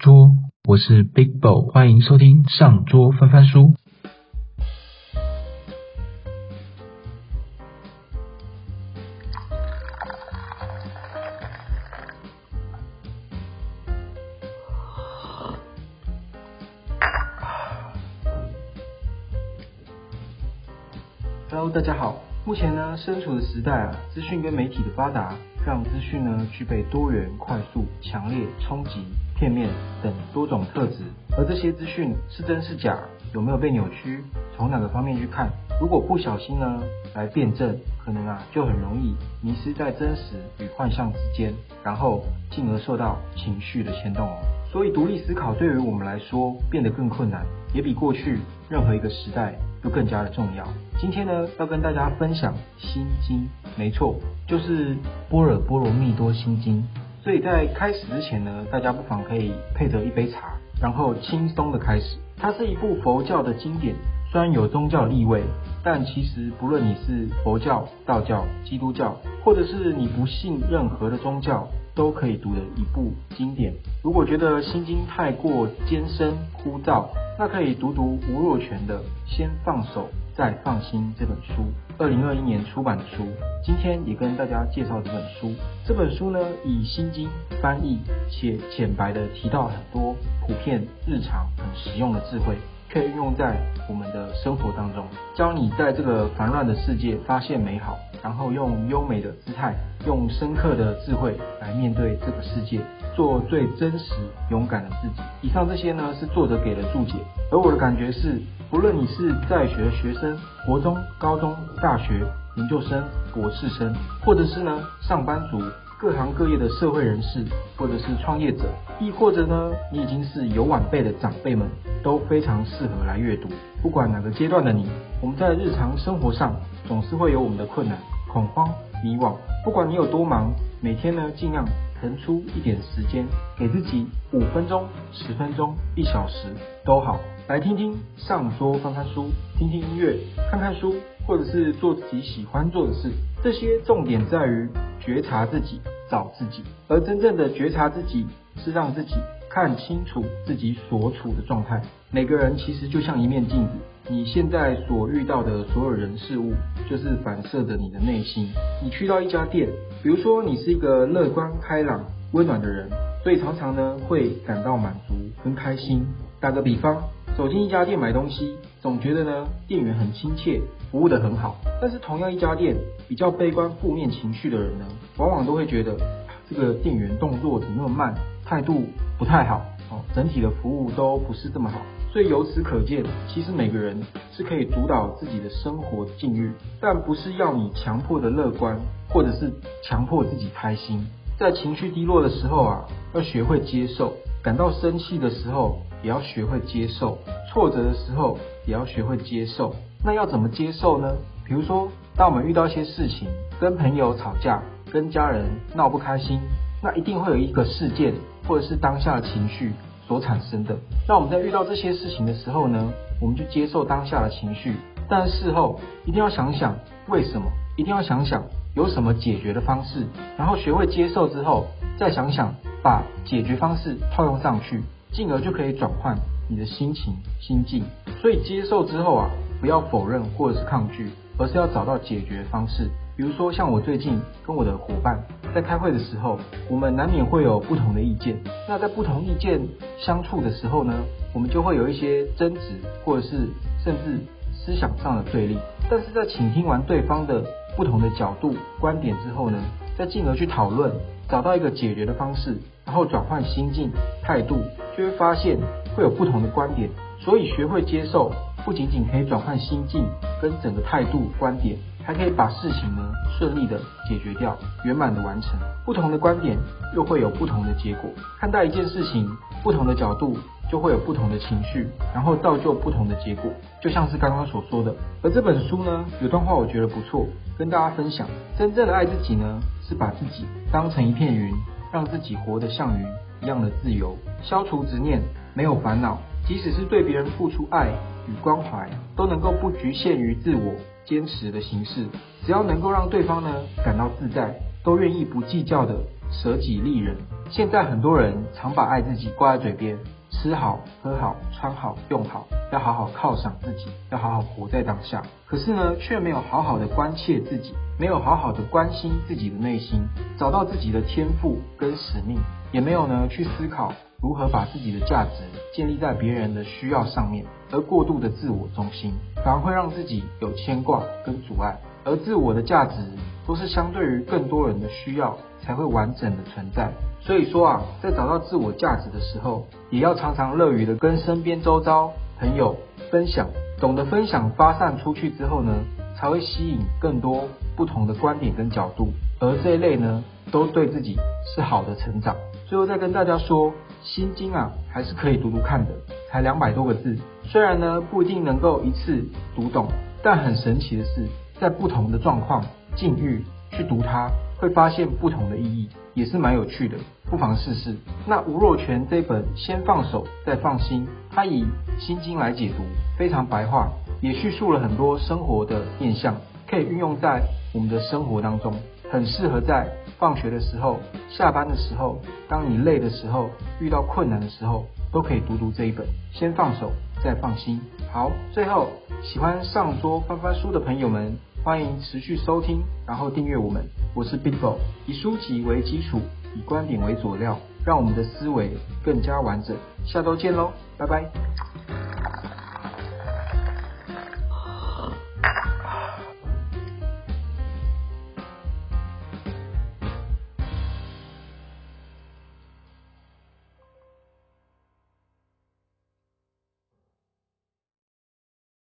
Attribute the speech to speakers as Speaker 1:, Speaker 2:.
Speaker 1: 桌，我是 Big Bo，欢迎收听上桌翻翻书。
Speaker 2: Hello，大家好。目前呢，身处的时代啊，资讯跟媒体的发达，让资讯呢具备多元、快速、强烈、冲击、片面等多种特质。而这些资讯是真是假，有没有被扭曲，从哪个方面去看？如果不小心呢来辩证，可能啊就很容易迷失在真实与幻象之间，然后进而受到情绪的牵动哦。所以独立思考对于我们来说变得更困难，也比过去任何一个时代。都更加的重要。今天呢，要跟大家分享《心经》，没错，就是《般若波罗蜜多心经》。所以在开始之前呢，大家不妨可以配着一杯茶，然后轻松的开始。它是一部佛教的经典，虽然有宗教地位，但其实不论你是佛教、道教、基督教，或者是你不信任何的宗教，都可以读的一部经典。如果觉得《心经》太过艰深枯燥，那可以读读吴若权的《先放手再放心》这本书，二零二一年出版的书。今天也跟大家介绍这本书。这本书呢，以心经翻译且浅白的提到很多普遍日常很实用的智慧，可以运用在我们的生活当中，教你在这个烦乱的世界发现美好，然后用优美的姿态，用深刻的智慧来面对这个世界。做最真实、勇敢的自己。以上这些呢，是作者给的注解。而我的感觉是，不论你是在学学生，国中、高中、大学、研究生、博士生，或者是呢上班族、各行各业的社会人士，或者是创业者，亦或者呢你已经是有晚辈的长辈们，都非常适合来阅读。不管哪个阶段的你，我们在日常生活上总是会有我们的困难、恐慌、迷惘。不管你有多忙，每天呢尽量。腾出一点时间，给自己五分钟、十分钟、一小时都好，来听听上桌翻翻书，听听音乐，看看书，或者是做自己喜欢做的事。这些重点在于觉察自己，找自己。而真正的觉察自己，是让自己看清楚自己所处的状态。每个人其实就像一面镜子，你现在所遇到的所有人事物，就是反射着你的内心。你去到一家店。比如说，你是一个乐观开朗、温暖的人，所以常常呢会感到满足跟开心。打个比方，走进一家店买东西，总觉得呢店员很亲切，服务的很好。但是同样一家店，比较悲观负面情绪的人呢，往往都会觉得这个店员动作怎么那么慢，态度不太好，哦，整体的服务都不是这么好。所以由此可见，其实每个人是可以主导自己的生活境遇，但不是要你强迫的乐观。或者是强迫自己开心，在情绪低落的时候啊，要学会接受；感到生气的时候，也要学会接受；挫折的时候，也要学会接受。那要怎么接受呢？比如说，当我们遇到一些事情，跟朋友吵架，跟家人闹不开心，那一定会有一个事件，或者是当下的情绪所产生的。那我们在遇到这些事情的时候呢，我们就接受当下的情绪，但事后一定要想想为什么，一定要想想。有什么解决的方式，然后学会接受之后，再想想把解决方式套用上去，进而就可以转换你的心情心境。所以接受之后啊，不要否认或者是抗拒，而是要找到解决方式。比如说像我最近跟我的伙伴在开会的时候，我们难免会有不同的意见。那在不同意见相处的时候呢，我们就会有一些争执，或者是甚至思想上的对立。但是在倾听完对方的。不同的角度、观点之后呢，再进而去讨论，找到一个解决的方式，然后转换心境、态度，就会发现会有不同的观点。所以学会接受，不仅仅可以转换心境跟整个态度、观点，还可以把事情呢顺利的解决掉，圆满的完成。不同的观点又会有不同的结果。看待一件事情，不同的角度。就会有不同的情绪，然后造就不同的结果，就像是刚刚所说的。而这本书呢，有段话我觉得不错，跟大家分享。真正的爱自己呢，是把自己当成一片云，让自己活得像云一样的自由，消除执念，没有烦恼。即使是对别人付出爱与关怀，都能够不局限于自我坚持的形式，只要能够让对方呢感到自在，都愿意不计较的舍己利人。现在很多人常把爱自己挂在嘴边，吃好、喝好、穿好、用好，要好好犒赏自己，要好好活在当下。可是呢，却没有好好的关切自己，没有好好的关心自己的内心，找到自己的天赋跟使命，也没有呢去思考如何把自己的价值建立在别人的需要上面，而过度的自我中心，反而会让自己有牵挂跟阻碍。而自我的价值都是相对于更多人的需要才会完整的存在。所以说啊，在找到自我价值的时候，也要常常乐于的跟身边周遭朋友分享，懂得分享发散出去之后呢，才会吸引更多不同的观点跟角度。而这一类呢，都对自己是好的成长。最后再跟大家说，《心经》啊，还是可以读读看的，才两百多个字，虽然呢不一定能够一次读懂，但很神奇的是。在不同的状况、境遇去读它，会发现不同的意义，也是蛮有趣的，不妨试试。那吴若权这本《先放手再放心》，它以心经来解读，非常白话，也叙述了很多生活的面向，可以运用在我们的生活当中，很适合在放学的时候、下班的时候，当你累的时候、遇到困难的时候，都可以读读这一本《先放手再放心》。好，最后喜欢上桌翻翻书的朋友们。欢迎持续收听，然后订阅我们。我是 Big Bo，以书籍为基础，以观点为佐料，让我们的思维更加完整。下周见喽，拜拜。